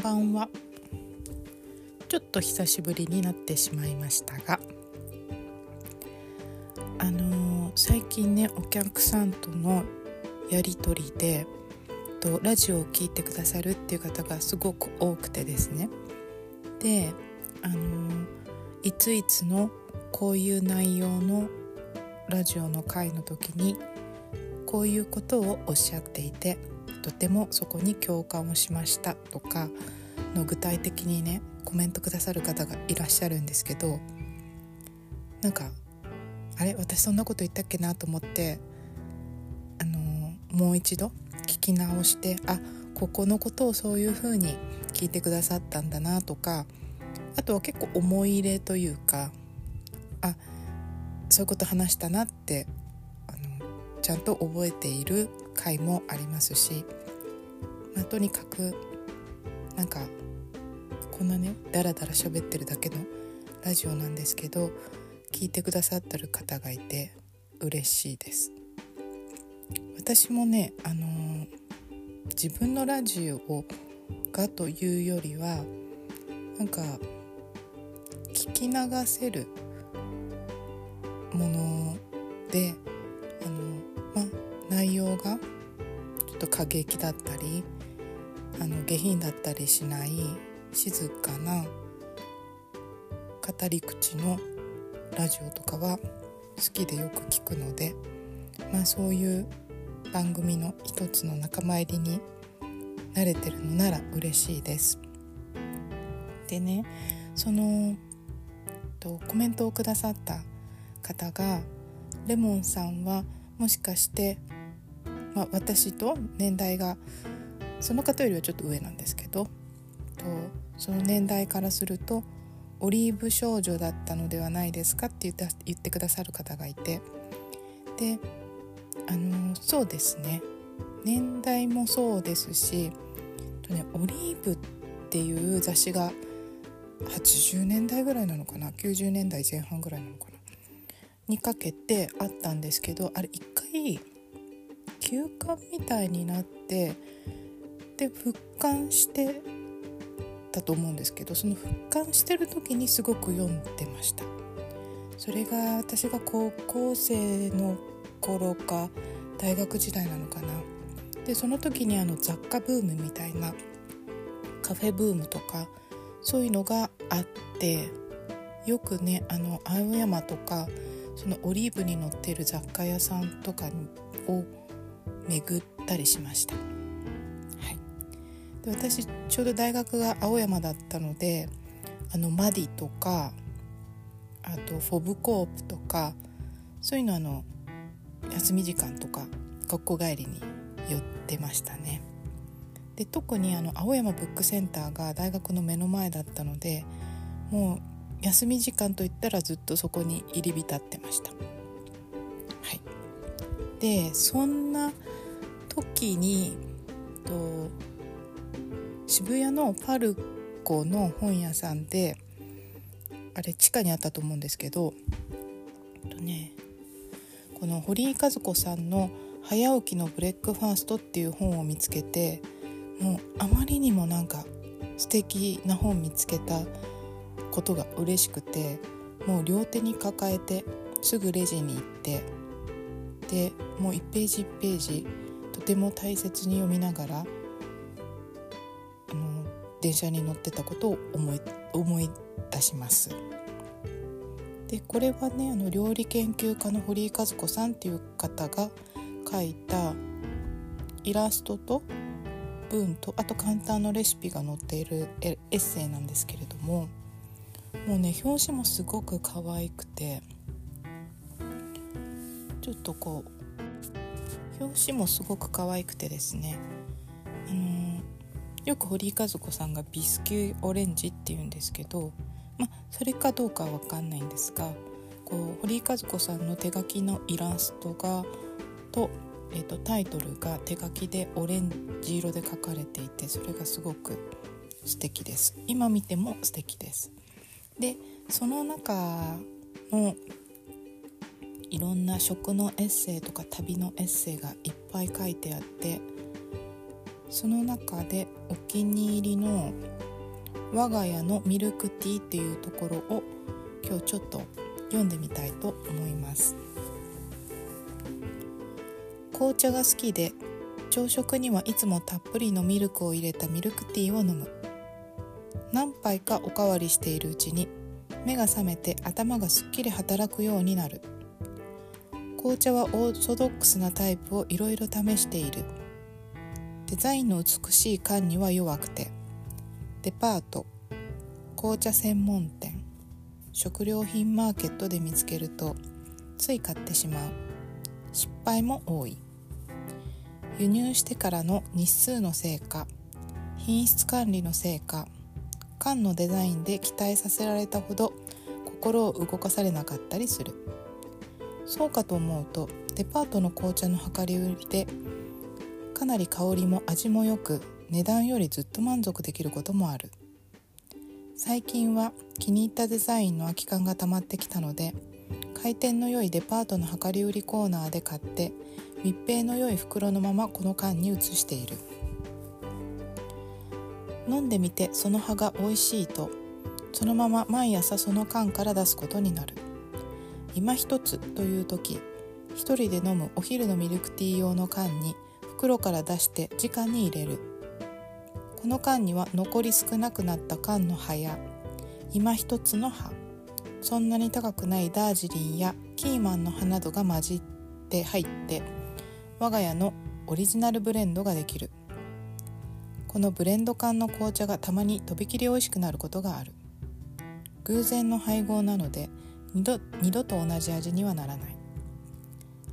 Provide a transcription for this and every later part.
ばんは。ちょっと久しぶりになってしまいましたがあのー、最近ねお客さんとのやり取りでとラジオを聴いてくださるっていう方がすごく多くてですね。であのー、いついつのこういう内容のラジオの回の時にこういうことをおっしゃっていてとてもそこに共感をしましたとかの具体的にねコメントくださる方がいらっしゃるんですけどなんかあれ私そんなこと言ったっけなと思ってあのもう一度聞き直してあここのことをそういうふうに聞いてくださったんだなとかあとは結構思い入れというかあそういうこと話したなってあのちゃんと覚えている回もありますし、まあ、とにかくなんかこんなねダラダラ喋ってるだけのラジオなんですけど聞いてくださってる方がいて嬉しいです。私もねあのー、自分のラジオをがというよりはなんか聞き流せるもので、内容がちょっと過激だったりあの下品だったりしない静かな語り口のラジオとかは好きでよく聞くので、まあ、そういう番組の一つの仲間入りに慣れてるのなら嬉しいです。でねそのとコメントをくださった方がレモンさんはもしかして、まあ、私と年代がその方よりはちょっと上なんですけどとその年代からするとオリーブ少女だったのではないですかって言って言ってくださる方がいてであのそうですね。年代もそうですしと、ね、オリーブっていう雑誌が80年代ぐらいなのかな90年代前半ぐらいなのかなにかけてあったんですけどあれ一回休館みたいになってで復刊してたと思うんですけどその復刊してる時にすごく読んでました。それが私が高校生の頃か大学時代なのかな。でその時にあの雑貨ブームみたいなカフェブームとかそういうのがあってよくねあの青山とかそのオリーブに乗ってる雑貨屋さんとかを巡ったりしました。はい。で私ちょうど大学が青山だったのであのマディとかあとフォブコープとかそういうのあの休み時間とか学校帰りに寄ってましたね。で特にあの青山ブックセンターが大学の目の前だったのでもう休み時間といったらずっとそこに入り浸ってました。でそんな時にと渋谷のパルコの本屋さんであれ地下にあったと思うんですけどとねこの堀井和子さんの「早起きのブレックファースト」っていう本を見つけてもうあまりにもなんか素敵な本見つけたことが嬉しくてもう両手に抱えてすぐレジに行ってでもう1ページ1ページとても大切に読みながらあの電車に乗ってたことを思い思い出します。でこれはねあの料理研究家の堀井和子さんっていう方が書いたイラストと文とあと簡単なレシピが載っているエッセイなんですけれどももうね表紙もすごく可愛くてちょっとこう表紙もすごく可愛くてですね。あのよく堀井和子さんがビスキュイオレンジっていうんですけど、ま、それかどうかは分かんないんですがこう堀井和子さんの手書きのイラストがと,、えーと、タイトルが手書きでオレンジ色で書かれていてそれがすごく素敵です。今見ても素敵です。でその中のいろんな食のエッセイとか旅のエッセイがいっぱい書いてあってその中でお気に入りの「我が家のミルクティー」っていうところを今日ちょっと読んでみたいと思います。紅茶が好きで朝食にはいつもたっぷりのミルクを入れたミルクティーを飲む。何杯かおかわりしているうちに目が覚めて頭がすっきり働くようになる。紅茶はオーソドックスなタイプをいろいろ試している。デザインの美しい缶には弱くて。デパート。紅茶専門店。食料品マーケットで見つけるとつい買ってしまう。失敗も多い。輸入してからの日数のせいか品質管理のせいか缶のデザインで期待させられたほど心を動かされなかったりする。そうかと思うとデパートの紅茶の量り売りでかなり香りも味もよく値段よりずっと満足できることもある。最近は気に入ったデザインの空き缶が溜まってきたので回転の良いデパートの量り売りコーナーで買って密閉の良い袋のままこの缶に移している。飲んでみてその葉が美味しいとそのまま毎朝その缶から出すことになる。今一つという時一人で飲むお昼のミルクティー用の缶に袋から出して直に入れる。この缶には残り少なくなった缶の葉や今一つの葉そんなに高くないダージリンやキーマンの葉などが混じって入って我が家のオリジナルブレンドができる。このブレンド缶の紅茶がたまにとびきり美味しくなることがある。偶然の配合なので二度二度と同じ味にはならない。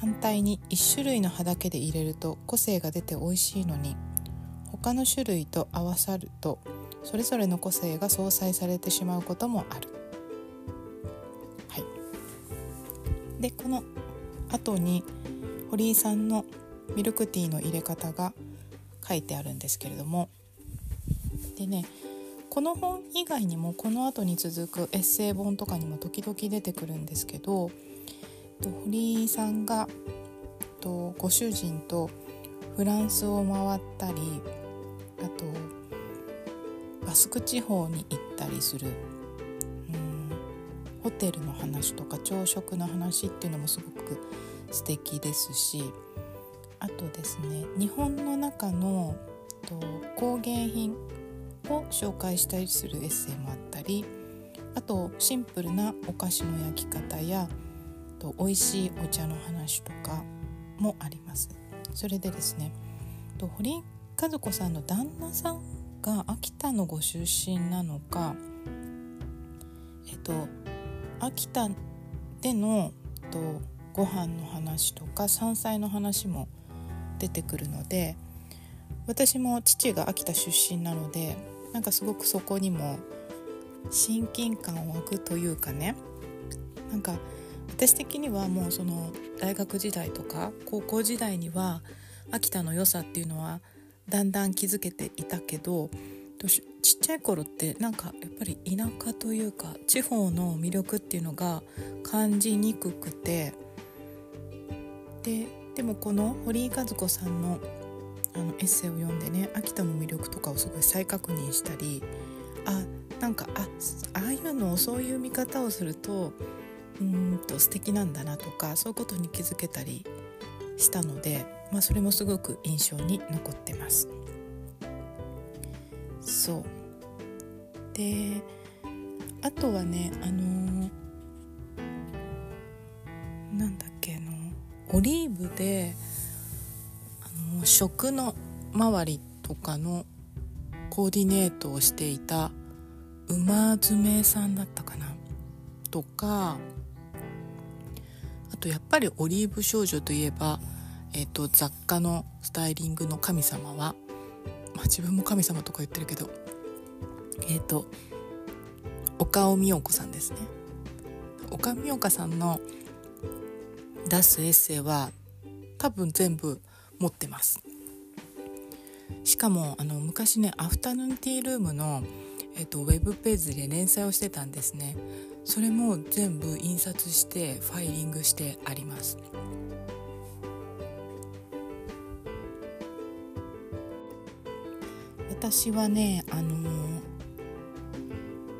反対に1種類の葉だけで入れると個性が出て美味しいのに他の種類と合わさるとそれぞれの個性が相殺されてしまうこともある。はい、でこの後に堀井さんのミルクティーの入れ方が書いてあるんですけれども。でねこの本以外にもこの後に続くエッセイ本とかにも時々出てくるんですけど堀井さんがとご主人とフランスを回ったりあとバスク地方に行ったりするうんホテルの話とか朝食の話っていうのもすごく素敵ですしあとですね日本の中のと工芸品を紹介したりするエッセイもあったりあとシンプルなお菓子の焼き方やと美味しいお茶の話とかもあります。それでですねと堀和子さんの旦那さんが秋田のご出身なのかえっと秋田でのとご飯の話とか山菜の話も出てくるので私も父が秋田出身なのでなんかすごくそこにも親近感を湧くというかね。なんか私的にはもうその大学時代とか高校時代には秋田の良さっていうのはだんだん気づけていたけどちっちゃい頃ってなんかやっぱり田舎というか地方の魅力っていうのが感じにくくて。ででもこの堀井和子さんのあのエッセイを読んでね秋田の再確認したりあなんかあああいうのをそういう見方をするとうんと素敵なんだなとかそういうことに気づけたりしたので、まあ、それもすごく印象に残ってます。そうであとはねあのー、なんだっけのオリーブであの食の周りとかのコーディネートをしていた馬爪さんだったかな？とかあとやっぱりオリーブ少女といえば、えーと、雑貨のスタイリングの神様は、まあ、自分も神様とか言ってるけどえっ、ー、と岡尾美代子さんですね。岡尾美代子さんの出すエッセイは多分全部持ってます。しかもあの昔ねアフタヌーンティールームの、えーと、とウェブページで連載をしてたんですね。それも全部印刷してファイリングしてあります。私はねあの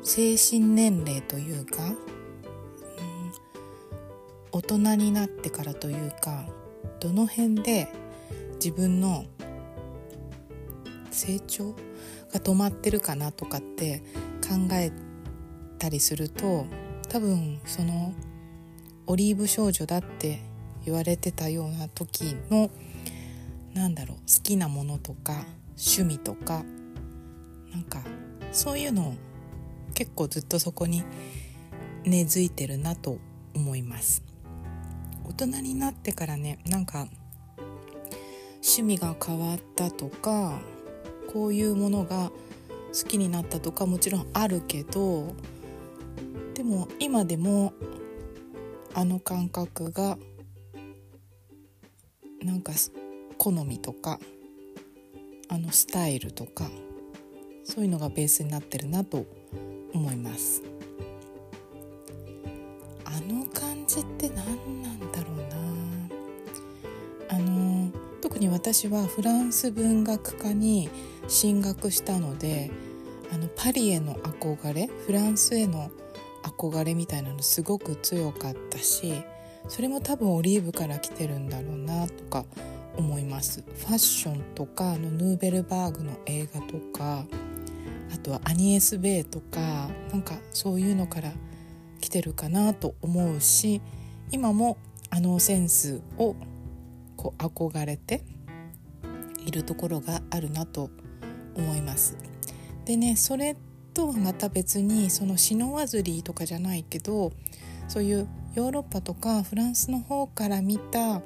精神年齢というか、うん、大人になってからというかどの辺で自分の成長が止まってるかなとかって考えたりすると多分そのオリーブ少女だって言われてたような時のなんだろう好きなものとか趣味とかなんかそういうの結構ずっとそこに根付いてるなと思います。大人になってからねなんか趣味が変わったとかこういうものが好きになったとかもちろんあるけどでも今でもあの感覚がなんか好みとかあのスタイルとかそういうのがベースになってるなと思います。私はフランス文学科に進学したのであのパリへの憧れフランスへの憧れみたいなのすごく強かったしそれも多分オリーブから来てるんだろうなとか思います。ファッションとかのヌーベルバーグの映画とかあとはアニエス・ベイとかなんかそういうのから来てるかなと思うし今もあのセンスをこう憧れているところがあるなと思います。でねそれとはまた別にそのシノワズリーとかじゃないけどそういうヨーロッパとかフランスの方から見た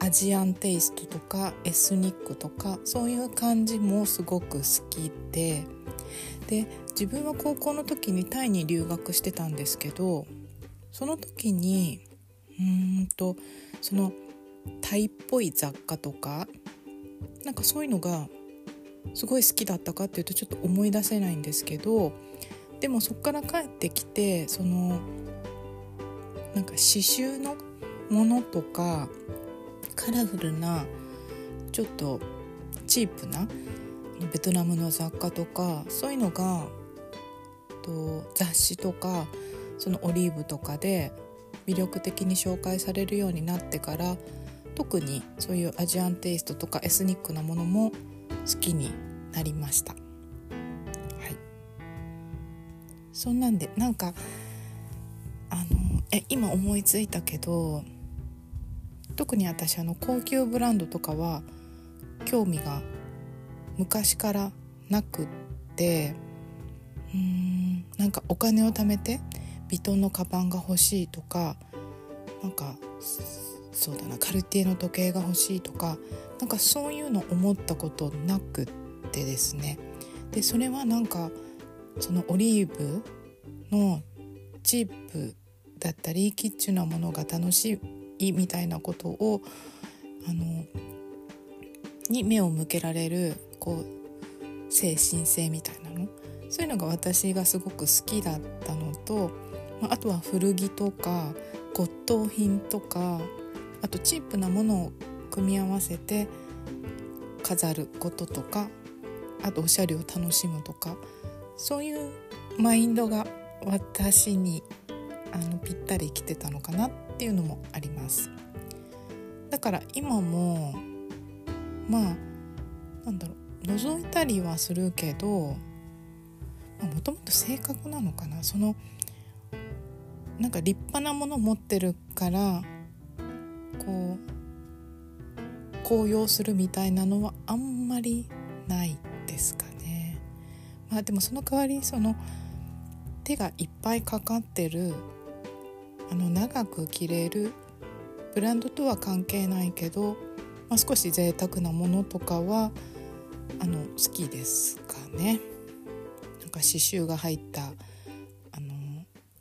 アジアンテイストとかエスニックとかそういう感じもすごく好きでで自分は高校の時にタイに留学してたんですけどその時にうーんとそのタイっぽい雑貨とかなんかそういうのがすごい好きだったかっていうとちょっと思い出せないんですけどでもそこから帰ってきてそのなんか刺繍のものとかカラフルなちょっとチープなベトナムの雑貨とかそういうのがと雑誌とかそのオリーブとかで魅力的に紹介されるようになってから特にそういうアジアンテイストとかエスニックなものも好きになりました。はい。そんなんでなんかあのえ今思いついたけど特に私あの高級ブランドとかは興味が昔からなくってうーんなんかお金を貯めてヴィトンのカバンが欲しいとかなんかそうだなカルティエの時計が欲しいとかなんかそういうの思ったことなくってですね。でそれはなんかそのオリーブのチープだったりキッチュなものが楽しいみたいなことをあのに目を向けられるこう精神性みたいなの？そういうのが私がすごく好きだったのとあとは古着とか骨董品とかあとチープなものを組み合わせて飾ることとかあとおしゃれを楽しむとかそういうマインドが私にあのぴったりきてたのかなっていうのもあります。だから今もまあなんだろう覗いたりはするけどもともと性格なのかな。そのなんか立派なもの持ってるからこう高揚するみたいなのはあんまりないですかね。まあでもその代わりその手がいっぱいかかってるあの長く着れるブランドとは関係ないけど、まあ、少し贅沢なものとかはあの好きですかね。なんか刺繍が入ったあの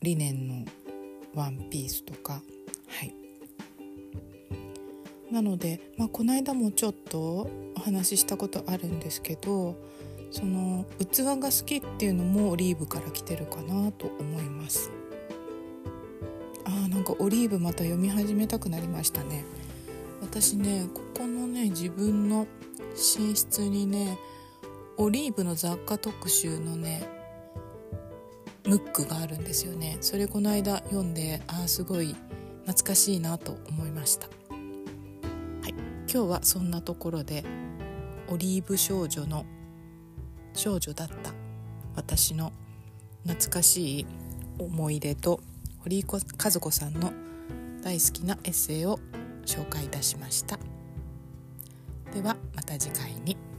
リネンのワンピースとかはいなので、まあ、この間もちょっとお話ししたことあるんですけどその器が好きっていうのもオリーブから来てるかなと思います。あーなんかオリーブまた読み始めたくなりましたね。私ねここのね自分の寝室にねオリーブの雑貨特集のねムックがあるんですよね。それこの間読んでああすごい懐かしいなと思いました、今日はそんなところでオリーブ少女の少女だった私の懐かしい思い出と堀井和子さんの大好きなエッセイを紹介いたしましたではまた次回に。